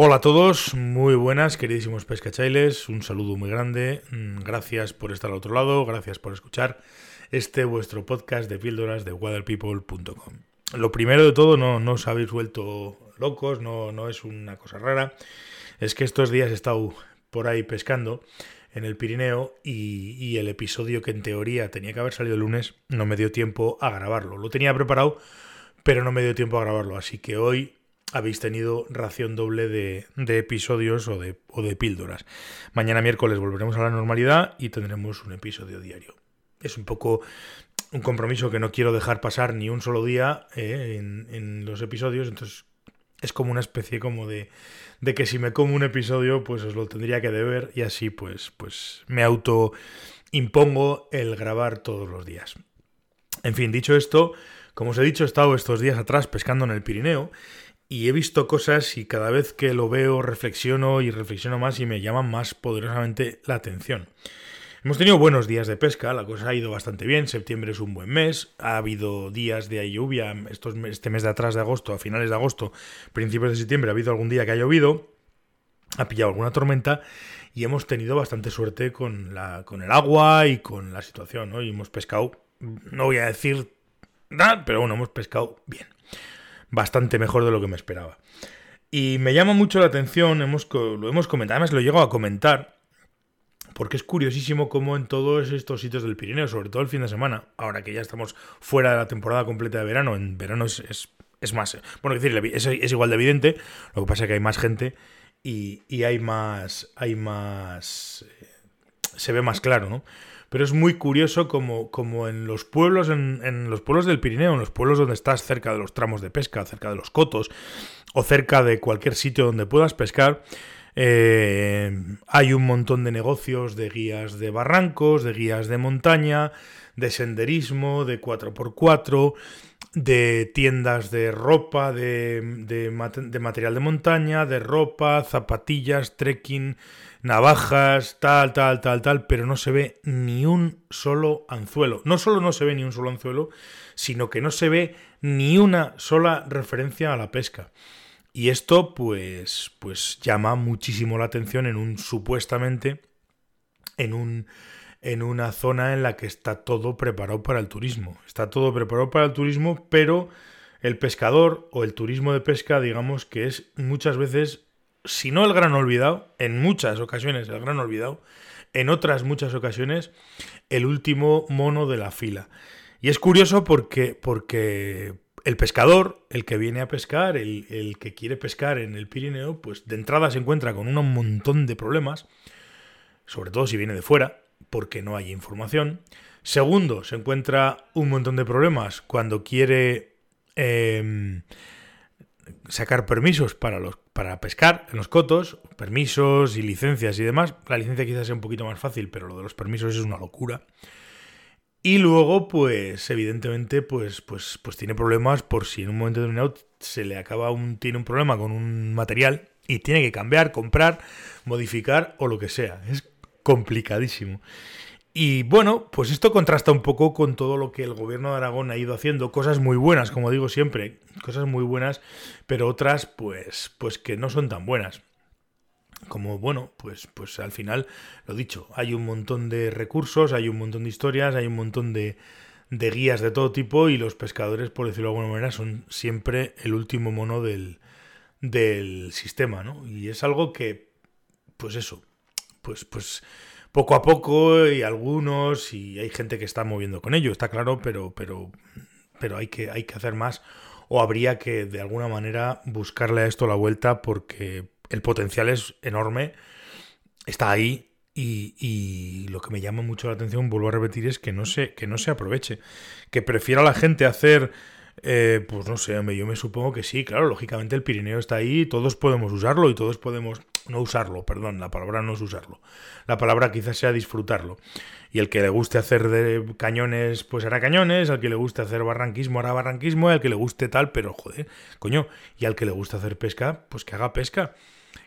Hola a todos, muy buenas, queridísimos pescachailes, un saludo muy grande, mm, gracias por estar al otro lado, gracias por escuchar este vuestro podcast de píldoras de waterpeople.com. Lo primero de todo, no, no os habéis vuelto locos, no, no es una cosa rara, es que estos días he estado por ahí pescando en el Pirineo y, y, el episodio que en teoría tenía que haber salido el lunes no me dio tiempo a grabarlo. Lo tenía preparado, pero no me dio tiempo a grabarlo, así que hoy habéis tenido ración doble de, episodios o de, o de, píldoras. Mañana miércoles volveremos a la normalidad y tendremos un episodio diario. Es un poco un compromiso que no quiero dejar pasar ni un solo día eh, en, los episodios, entonces es como una especie como de, de que si me como un episodio pues os lo tendría que deber y así pues, pues me auto impongo el grabar todos los días. En fin, dicho esto, como os he dicho, he estado estos días atrás pescando en el Pirineo y he visto cosas y cada vez que lo veo reflexiono y reflexiono más y me llaman más poderosamente la atención. Hemos tenido buenos días de pesca, la cosa ha ido bastante bien, septiembre es un buen mes, ha habido días de lluvia, este mes de atrás de agosto, a finales de agosto, principios de septiembre, ha habido algún día que ha llovido, ha pillado alguna tormenta y hemos tenido bastante suerte con, la, con el agua y con la situación, ¿no? Y hemos pescado, no voy a decir nada, pero bueno, hemos pescado bien bastante mejor de lo que me esperaba. Y me llama mucho la atención, hemos, lo hemos comentado, además lo llego a comentar, porque es curiosísimo cómo en todos estos sitios del Pirineo, sobre todo el fin de semana, ahora que ya estamos fuera de la temporada completa de verano, en verano es, es, más, bueno, decir, es, es, igual de evidente, lo que pasa es que hay más gente y, y hay más, hay más, se ve más claro, ¿no? pero es muy curioso como, como en los pueblos, en, los pueblos del Pirineo, en los pueblos donde estás cerca de los tramos de pesca, cerca de los cotos, o cerca de cualquier sitio donde puedas pescar, eh, hay un montón de negocios de guías de barrancos, de guías de montaña, de senderismo, de 4x4, de tiendas de ropa, de, de, material de montaña, de ropa, zapatillas, trekking, navajas, tal, tal, tal, tal, pero no se ve ni un solo anzuelo. No solo no se ve ni un solo anzuelo, sino que no se ve ni una sola referencia a la pesca. Y esto, pues, pues llama muchísimo la atención en un supuestamente en un en una zona en la que está todo preparado para el turismo. Está todo preparado para el turismo, pero el pescador o el turismo de pesca, digamos que es muchas veces si no el gran olvidado, en muchas ocasiones el gran olvidado, en otras muchas ocasiones el último mono de la fila. Y es curioso porque, porque el pescador, el que viene a pescar, el, el, que quiere pescar en el Pirineo, pues de entrada se encuentra con un montón de problemas, sobre todo si viene de fuera, porque no hay información. Segundo, se encuentra un montón de problemas cuando quiere eh, sacar permisos para, los, para pescar en los cotos, permisos y licencias y demás. La licencia quizás sea un poquito más fácil, pero lo de los permisos es una locura. Y luego, pues, evidentemente, pues, pues, pues tiene problemas por si en un momento determinado se le acaba un, tiene un problema con un material y tiene que cambiar, comprar, modificar o lo que sea. Es complicadísimo. Y bueno, pues esto contrasta un poco con todo lo que el gobierno de Aragón ha ido haciendo, cosas muy buenas, como digo siempre, cosas muy buenas, pero otras pues pues que no son tan buenas. Como bueno, pues pues al final lo dicho, hay un montón de recursos, hay un montón de historias, hay un montón de de guías de todo tipo y los pescadores, por decirlo de alguna manera, son siempre el último mono del, del sistema, ¿no? Y es algo que, pues eso, pues, pues poco a poco y algunos y hay gente que está moviendo con ello, está claro, pero, pero, pero hay, que, hay que hacer más o habría que de alguna manera buscarle a esto la vuelta porque el potencial es enorme, está ahí y, lo que me llama mucho la atención, vuelvo a repetir, es que no se, que no se aproveche, que prefiera la gente hacer eh, pues no sé, yo me supongo que sí, claro, lógicamente el Pirineo está ahí, todos podemos usarlo y todos podemos no usarlo, perdón, la palabra no es usarlo. La palabra quizás sea disfrutarlo. Y el que le guste hacer de cañones, pues hará cañones, al que le guste hacer barranquismo hará barranquismo, y al que le guste tal, pero joder, coño, y al que le guste hacer pesca, pues que haga pesca.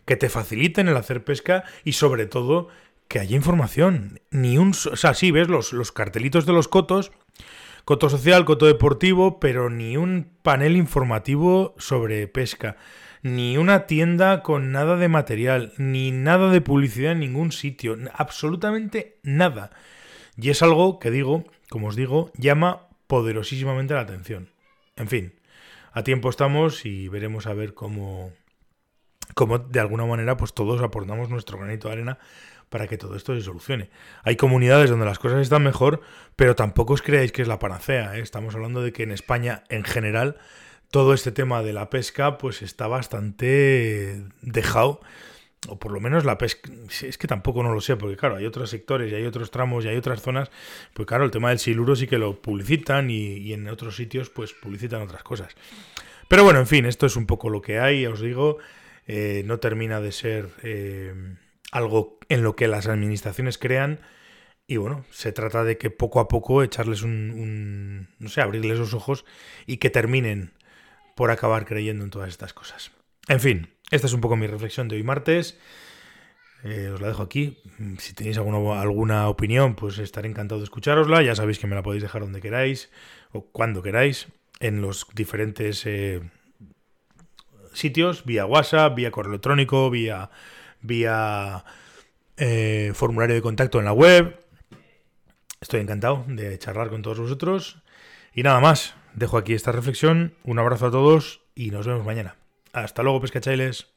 Que te faciliten el hacer pesca y sobre todo que haya información. Ni un, o sea, sí, ves los, los cartelitos de los cotos, coto social, coto deportivo, pero ni un panel informativo sobre pesca ni una tienda con nada de material, ni nada de publicidad en ningún sitio, absolutamente nada. Y es algo que digo, como os digo, llama poderosísimamente la atención. En fin, a tiempo estamos y veremos a ver cómo, cómo de alguna manera pues todos aportamos nuestro granito de arena para que todo esto se solucione. Hay comunidades donde las cosas están mejor, pero tampoco os creáis que es la panacea. ¿eh? Estamos hablando de que en España en general todo este tema de la pesca pues está bastante dejado. O por lo menos la pesca, es que tampoco no lo sé, porque claro, hay otros sectores y hay otros tramos y hay otras zonas, pues claro, el tema del siluro sí que lo publicitan y, en otros sitios pues publicitan otras cosas. Pero bueno, en fin, esto es un poco lo que hay, os digo, eh, no termina de ser eh, algo en lo que las administraciones crean. Y bueno, se trata de que poco a poco echarles un no sé, abrirles los ojos y que terminen por acabar creyendo en todas estas cosas. En fin, esta es un poco mi reflexión de hoy martes. Eh, os la dejo aquí. Si tenéis alguna, alguna opinión, pues estaré encantado de escucharosla. Ya sabéis que me la podéis dejar donde queráis o cuando queráis, en los diferentes eh, sitios, vía WhatsApp, vía correo electrónico, vía, vía eh, formulario de contacto en la web. Estoy encantado de charlar con todos vosotros. Y nada más, dejo aquí esta reflexión. Un abrazo a todos y nos vemos mañana. Hasta luego, pescachailes.